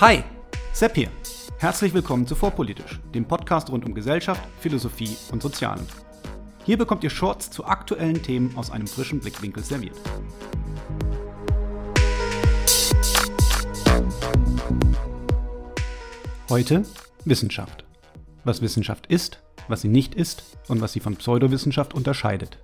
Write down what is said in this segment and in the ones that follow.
Hi, Sepp hier. Herzlich willkommen zu Vorpolitisch, dem Podcast rund um Gesellschaft, Philosophie und Sozialen. Hier bekommt ihr Shorts zu aktuellen Themen aus einem frischen Blickwinkel serviert. Heute Wissenschaft. Was Wissenschaft ist, was sie nicht ist und was sie von Pseudowissenschaft unterscheidet.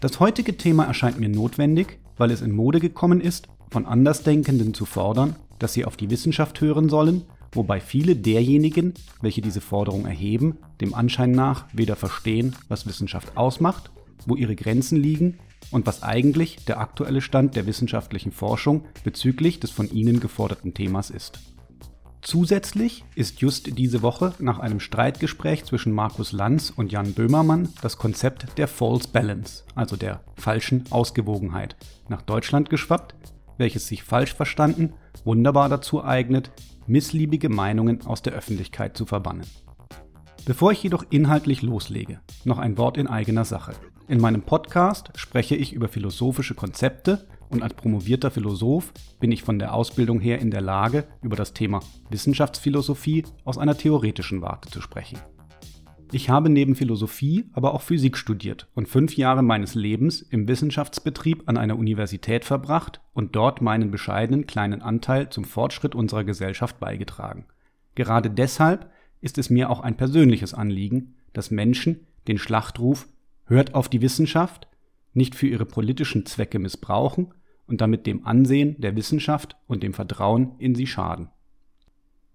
Das heutige Thema erscheint mir notwendig, weil es in Mode gekommen ist, von Andersdenkenden zu fordern, dass sie auf die Wissenschaft hören sollen, wobei viele derjenigen, welche diese Forderung erheben, dem Anschein nach weder verstehen, was Wissenschaft ausmacht, wo ihre Grenzen liegen und was eigentlich der aktuelle Stand der wissenschaftlichen Forschung bezüglich des von ihnen geforderten Themas ist. Zusätzlich ist just diese Woche nach einem Streitgespräch zwischen Markus Lanz und Jan Böhmermann das Konzept der False Balance, also der falschen Ausgewogenheit, nach Deutschland geschwappt, welches sich falsch verstanden wunderbar dazu eignet, missliebige Meinungen aus der Öffentlichkeit zu verbannen. Bevor ich jedoch inhaltlich loslege, noch ein Wort in eigener Sache. In meinem Podcast spreche ich über philosophische Konzepte und als promovierter Philosoph bin ich von der Ausbildung her in der Lage, über das Thema Wissenschaftsphilosophie aus einer theoretischen Warte zu sprechen. Ich habe neben Philosophie aber auch Physik studiert und fünf Jahre meines Lebens im Wissenschaftsbetrieb an einer Universität verbracht und dort meinen bescheidenen kleinen Anteil zum Fortschritt unserer Gesellschaft beigetragen. Gerade deshalb ist es mir auch ein persönliches Anliegen, dass Menschen den Schlachtruf Hört auf die Wissenschaft nicht für ihre politischen Zwecke missbrauchen und damit dem Ansehen der Wissenschaft und dem Vertrauen in sie schaden.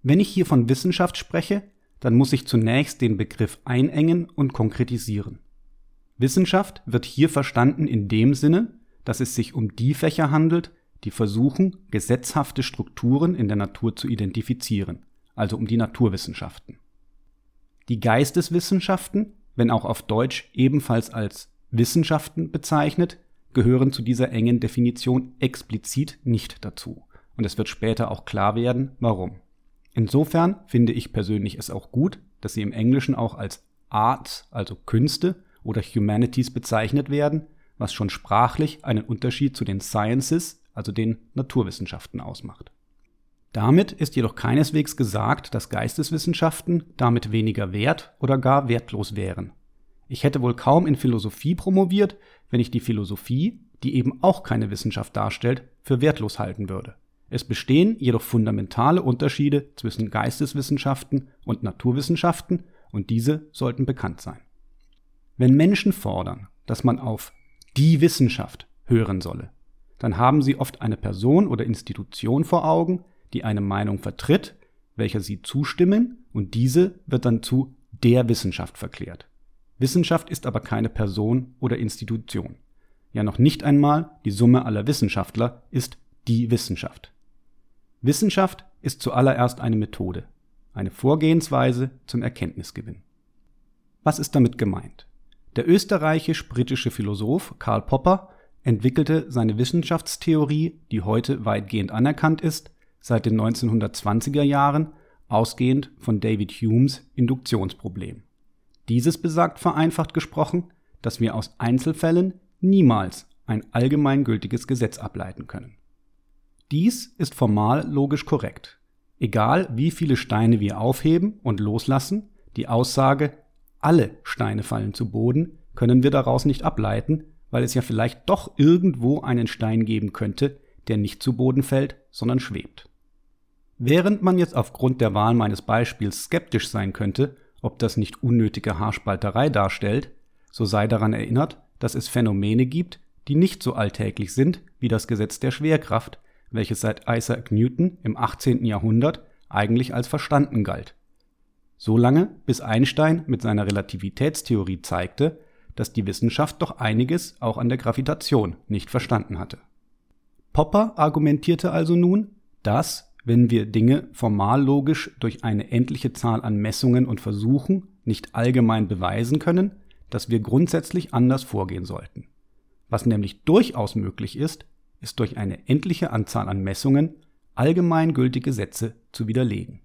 Wenn ich hier von Wissenschaft spreche, dann muss ich zunächst den Begriff einengen und konkretisieren. Wissenschaft wird hier verstanden in dem Sinne, dass es sich um die Fächer handelt, die versuchen, gesetzhafte Strukturen in der Natur zu identifizieren, also um die Naturwissenschaften. Die Geisteswissenschaften, wenn auch auf Deutsch ebenfalls als Wissenschaften bezeichnet, gehören zu dieser engen Definition explizit nicht dazu. Und es wird später auch klar werden, warum. Insofern finde ich persönlich es auch gut, dass sie im Englischen auch als Arts, also Künste oder Humanities bezeichnet werden, was schon sprachlich einen Unterschied zu den Sciences, also den Naturwissenschaften ausmacht. Damit ist jedoch keineswegs gesagt, dass Geisteswissenschaften damit weniger wert oder gar wertlos wären. Ich hätte wohl kaum in Philosophie promoviert, wenn ich die Philosophie, die eben auch keine Wissenschaft darstellt, für wertlos halten würde. Es bestehen jedoch fundamentale Unterschiede zwischen Geisteswissenschaften und Naturwissenschaften und diese sollten bekannt sein. Wenn Menschen fordern, dass man auf die Wissenschaft hören solle, dann haben sie oft eine Person oder Institution vor Augen, die eine Meinung vertritt, welcher sie zustimmen und diese wird dann zu der Wissenschaft verklärt. Wissenschaft ist aber keine Person oder Institution. Ja noch nicht einmal die Summe aller Wissenschaftler ist die Wissenschaft. Wissenschaft ist zuallererst eine Methode, eine Vorgehensweise zum Erkenntnisgewinn. Was ist damit gemeint? Der österreichisch-britische Philosoph Karl Popper entwickelte seine Wissenschaftstheorie, die heute weitgehend anerkannt ist, seit den 1920er Jahren ausgehend von David Humes Induktionsproblem. Dieses besagt vereinfacht gesprochen, dass wir aus Einzelfällen niemals ein allgemeingültiges Gesetz ableiten können. Dies ist formal logisch korrekt. Egal wie viele Steine wir aufheben und loslassen, die Aussage alle Steine fallen zu Boden können wir daraus nicht ableiten, weil es ja vielleicht doch irgendwo einen Stein geben könnte, der nicht zu Boden fällt, sondern schwebt. Während man jetzt aufgrund der Wahl meines Beispiels skeptisch sein könnte, ob das nicht unnötige Haarspalterei darstellt, so sei daran erinnert, dass es Phänomene gibt, die nicht so alltäglich sind wie das Gesetz der Schwerkraft, welches seit Isaac Newton im 18. Jahrhundert eigentlich als verstanden galt. So lange, bis Einstein mit seiner Relativitätstheorie zeigte, dass die Wissenschaft doch einiges auch an der Gravitation nicht verstanden hatte. Popper argumentierte also nun, dass, wenn wir Dinge formal logisch durch eine endliche Zahl an Messungen und Versuchen nicht allgemein beweisen können, dass wir grundsätzlich anders vorgehen sollten. Was nämlich durchaus möglich ist, ist durch eine endliche Anzahl an Messungen allgemeingültige Sätze zu widerlegen.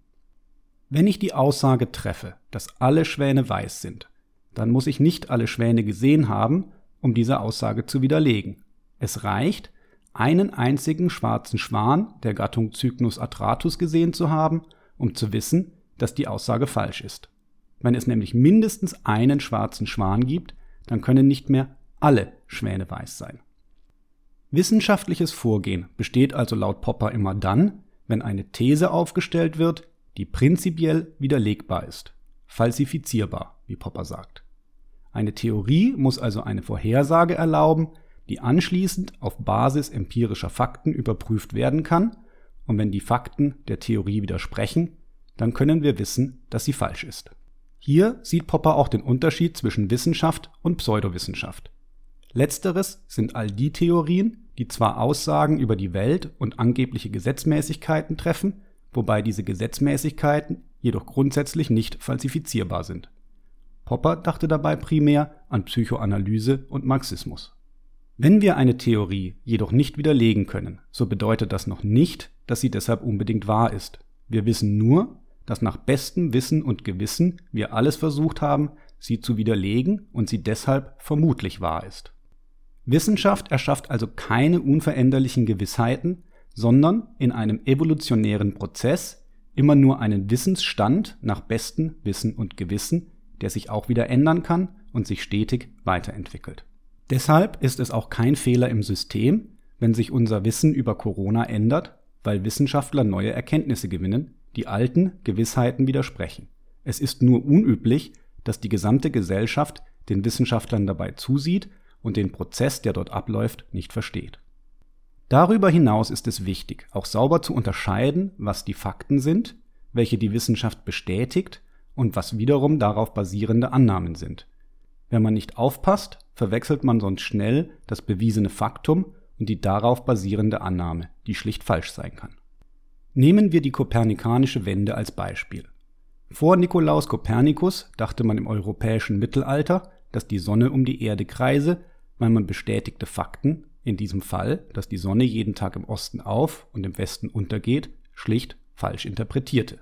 Wenn ich die Aussage treffe, dass alle Schwäne weiß sind, dann muss ich nicht alle Schwäne gesehen haben, um diese Aussage zu widerlegen. Es reicht, einen einzigen schwarzen Schwan der Gattung Cygnus atratus gesehen zu haben, um zu wissen, dass die Aussage falsch ist. Wenn es nämlich mindestens einen schwarzen Schwan gibt, dann können nicht mehr alle Schwäne weiß sein. Wissenschaftliches Vorgehen besteht also laut Popper immer dann, wenn eine These aufgestellt wird, die prinzipiell widerlegbar ist, falsifizierbar, wie Popper sagt. Eine Theorie muss also eine Vorhersage erlauben, die anschließend auf Basis empirischer Fakten überprüft werden kann, und wenn die Fakten der Theorie widersprechen, dann können wir wissen, dass sie falsch ist. Hier sieht Popper auch den Unterschied zwischen Wissenschaft und Pseudowissenschaft. Letzteres sind all die Theorien, die zwar Aussagen über die Welt und angebliche Gesetzmäßigkeiten treffen, wobei diese Gesetzmäßigkeiten jedoch grundsätzlich nicht falsifizierbar sind. Popper dachte dabei primär an Psychoanalyse und Marxismus. Wenn wir eine Theorie jedoch nicht widerlegen können, so bedeutet das noch nicht, dass sie deshalb unbedingt wahr ist. Wir wissen nur, dass nach bestem Wissen und Gewissen wir alles versucht haben, sie zu widerlegen und sie deshalb vermutlich wahr ist. Wissenschaft erschafft also keine unveränderlichen Gewissheiten, sondern in einem evolutionären Prozess immer nur einen Wissensstand nach bestem Wissen und Gewissen, der sich auch wieder ändern kann und sich stetig weiterentwickelt. Deshalb ist es auch kein Fehler im System, wenn sich unser Wissen über Corona ändert, weil Wissenschaftler neue Erkenntnisse gewinnen, die alten Gewissheiten widersprechen. Es ist nur unüblich, dass die gesamte Gesellschaft den Wissenschaftlern dabei zusieht und den Prozess, der dort abläuft, nicht versteht. Darüber hinaus ist es wichtig, auch sauber zu unterscheiden, was die Fakten sind, welche die Wissenschaft bestätigt und was wiederum darauf basierende Annahmen sind. Wenn man nicht aufpasst, verwechselt man sonst schnell das bewiesene Faktum und die darauf basierende Annahme, die schlicht falsch sein kann. Nehmen wir die kopernikanische Wende als Beispiel. Vor Nikolaus Kopernikus dachte man im europäischen Mittelalter, dass die Sonne um die Erde kreise, weil man bestätigte Fakten, in diesem Fall, dass die Sonne jeden Tag im Osten auf und im Westen untergeht, schlicht falsch interpretierte.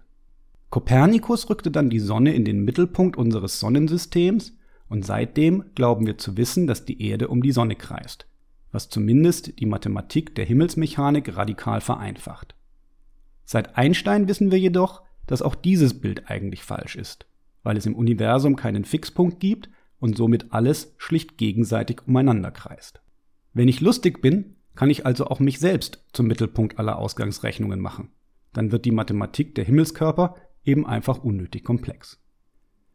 Kopernikus rückte dann die Sonne in den Mittelpunkt unseres Sonnensystems und seitdem glauben wir zu wissen, dass die Erde um die Sonne kreist, was zumindest die Mathematik der Himmelsmechanik radikal vereinfacht. Seit Einstein wissen wir jedoch, dass auch dieses Bild eigentlich falsch ist, weil es im Universum keinen Fixpunkt gibt und somit alles schlicht gegenseitig umeinander kreist. Wenn ich lustig bin, kann ich also auch mich selbst zum Mittelpunkt aller Ausgangsrechnungen machen. Dann wird die Mathematik der Himmelskörper eben einfach unnötig komplex.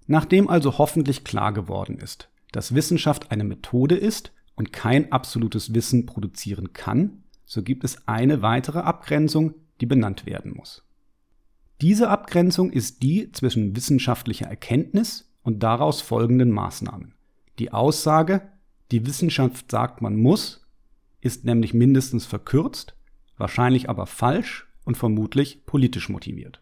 Nachdem also hoffentlich klar geworden ist, dass Wissenschaft eine Methode ist und kein absolutes Wissen produzieren kann, so gibt es eine weitere Abgrenzung, die benannt werden muss. Diese Abgrenzung ist die zwischen wissenschaftlicher Erkenntnis und daraus folgenden Maßnahmen. Die Aussage, die Wissenschaft sagt, man muss, ist nämlich mindestens verkürzt, wahrscheinlich aber falsch und vermutlich politisch motiviert.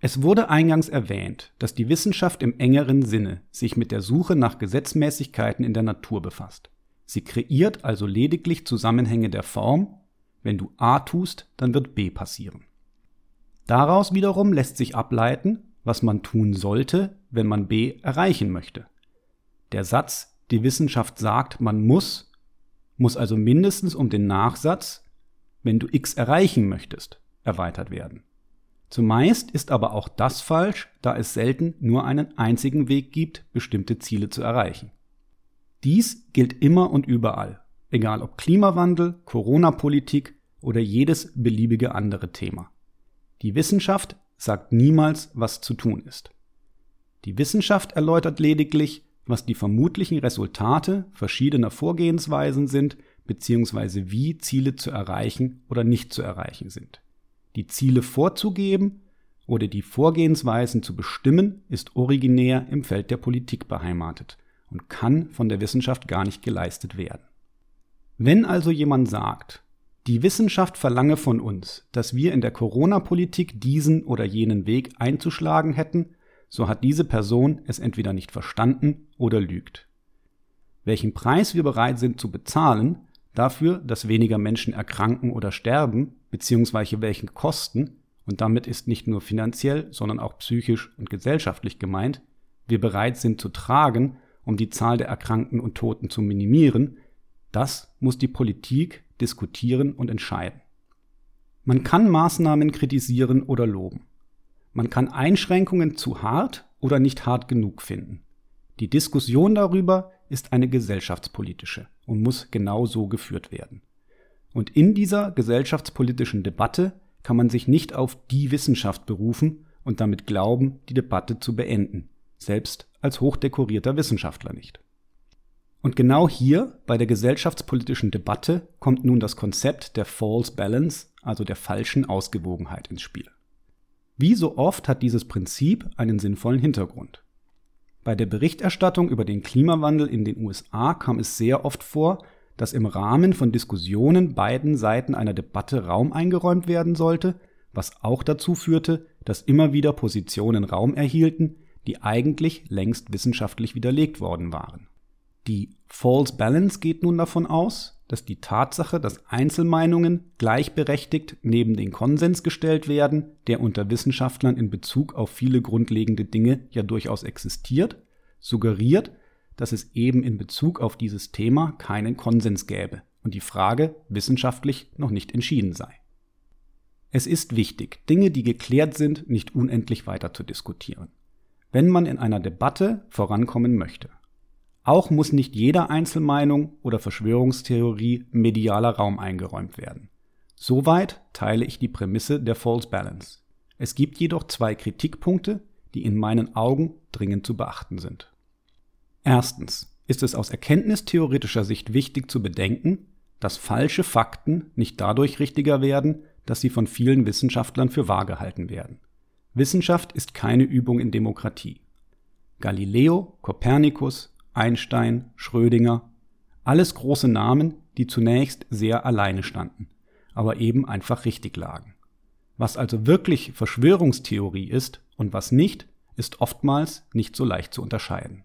Es wurde eingangs erwähnt, dass die Wissenschaft im engeren Sinne sich mit der Suche nach Gesetzmäßigkeiten in der Natur befasst. Sie kreiert also lediglich Zusammenhänge der Form, wenn du A tust, dann wird B passieren. Daraus wiederum lässt sich ableiten, was man tun sollte, wenn man B erreichen möchte. Der Satz, die Wissenschaft sagt, man muss, muss also mindestens um den Nachsatz, wenn du X erreichen möchtest, erweitert werden. Zumeist ist aber auch das falsch, da es selten nur einen einzigen Weg gibt, bestimmte Ziele zu erreichen. Dies gilt immer und überall, egal ob Klimawandel, Corona-Politik oder jedes beliebige andere Thema. Die Wissenschaft sagt niemals, was zu tun ist. Die Wissenschaft erläutert lediglich, was die vermutlichen Resultate verschiedener Vorgehensweisen sind, beziehungsweise wie Ziele zu erreichen oder nicht zu erreichen sind. Die Ziele vorzugeben oder die Vorgehensweisen zu bestimmen, ist originär im Feld der Politik beheimatet und kann von der Wissenschaft gar nicht geleistet werden. Wenn also jemand sagt, die Wissenschaft verlange von uns, dass wir in der Corona-Politik diesen oder jenen Weg einzuschlagen hätten, so hat diese Person es entweder nicht verstanden oder lügt. Welchen Preis wir bereit sind zu bezahlen, dafür, dass weniger Menschen erkranken oder sterben, beziehungsweise welchen Kosten, und damit ist nicht nur finanziell, sondern auch psychisch und gesellschaftlich gemeint, wir bereit sind zu tragen, um die Zahl der Erkrankten und Toten zu minimieren, das muss die Politik diskutieren und entscheiden. Man kann Maßnahmen kritisieren oder loben. Man kann Einschränkungen zu hart oder nicht hart genug finden. Die Diskussion darüber ist eine gesellschaftspolitische und muss genau so geführt werden. Und in dieser gesellschaftspolitischen Debatte kann man sich nicht auf die Wissenschaft berufen und damit glauben, die Debatte zu beenden, selbst als hochdekorierter Wissenschaftler nicht. Und genau hier bei der gesellschaftspolitischen Debatte kommt nun das Konzept der False Balance, also der falschen Ausgewogenheit ins Spiel. Wie so oft hat dieses Prinzip einen sinnvollen Hintergrund. Bei der Berichterstattung über den Klimawandel in den USA kam es sehr oft vor, dass im Rahmen von Diskussionen beiden Seiten einer Debatte Raum eingeräumt werden sollte, was auch dazu führte, dass immer wieder Positionen Raum erhielten, die eigentlich längst wissenschaftlich widerlegt worden waren. Die False Balance geht nun davon aus, dass die Tatsache, dass Einzelmeinungen gleichberechtigt neben den Konsens gestellt werden, der unter Wissenschaftlern in Bezug auf viele grundlegende Dinge ja durchaus existiert, suggeriert, dass es eben in Bezug auf dieses Thema keinen Konsens gäbe und die Frage wissenschaftlich noch nicht entschieden sei. Es ist wichtig, Dinge, die geklärt sind, nicht unendlich weiter zu diskutieren, wenn man in einer Debatte vorankommen möchte. Auch muss nicht jeder Einzelmeinung oder Verschwörungstheorie medialer Raum eingeräumt werden. Soweit teile ich die Prämisse der False Balance. Es gibt jedoch zwei Kritikpunkte, die in meinen Augen dringend zu beachten sind. Erstens ist es aus erkenntnistheoretischer Sicht wichtig zu bedenken, dass falsche Fakten nicht dadurch richtiger werden, dass sie von vielen Wissenschaftlern für wahr gehalten werden. Wissenschaft ist keine Übung in Demokratie. Galileo, Kopernikus, Einstein, Schrödinger, alles große Namen, die zunächst sehr alleine standen, aber eben einfach richtig lagen. Was also wirklich Verschwörungstheorie ist und was nicht, ist oftmals nicht so leicht zu unterscheiden.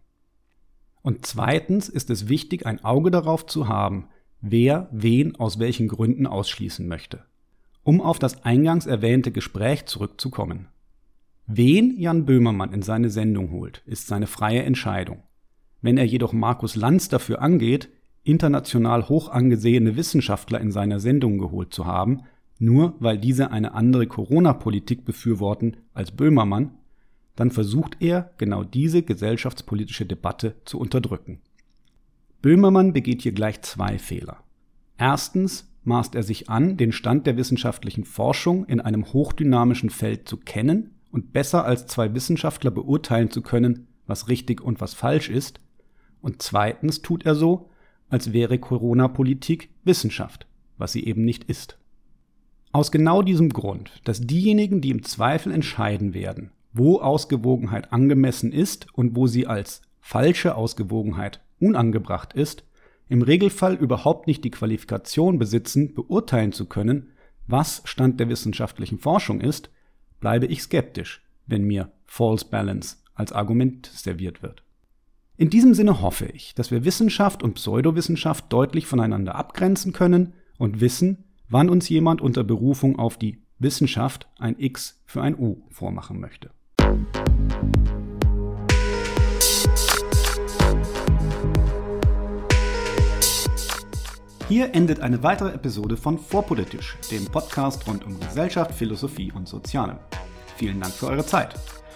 Und zweitens ist es wichtig, ein Auge darauf zu haben, wer wen aus welchen Gründen ausschließen möchte. Um auf das eingangs erwähnte Gespräch zurückzukommen. Wen Jan Böhmermann in seine Sendung holt, ist seine freie Entscheidung. Wenn er jedoch Markus Lanz dafür angeht, international hoch angesehene Wissenschaftler in seiner Sendung geholt zu haben, nur weil diese eine andere Corona-Politik befürworten als Böhmermann, dann versucht er, genau diese gesellschaftspolitische Debatte zu unterdrücken. Böhmermann begeht hier gleich zwei Fehler. Erstens maßt er sich an, den Stand der wissenschaftlichen Forschung in einem hochdynamischen Feld zu kennen und besser als zwei Wissenschaftler beurteilen zu können, was richtig und was falsch ist. Und zweitens tut er so, als wäre Corona-Politik Wissenschaft, was sie eben nicht ist. Aus genau diesem Grund, dass diejenigen, die im Zweifel entscheiden werden, wo Ausgewogenheit angemessen ist und wo sie als falsche Ausgewogenheit unangebracht ist, im Regelfall überhaupt nicht die Qualifikation besitzen, beurteilen zu können, was Stand der wissenschaftlichen Forschung ist, bleibe ich skeptisch, wenn mir False Balance als Argument serviert wird. In diesem Sinne hoffe ich, dass wir Wissenschaft und Pseudowissenschaft deutlich voneinander abgrenzen können und wissen, wann uns jemand unter Berufung auf die Wissenschaft ein X für ein U vormachen möchte. Hier endet eine weitere Episode von Vorpolitisch, dem Podcast rund um Gesellschaft, Philosophie und Soziale. Vielen Dank für eure Zeit.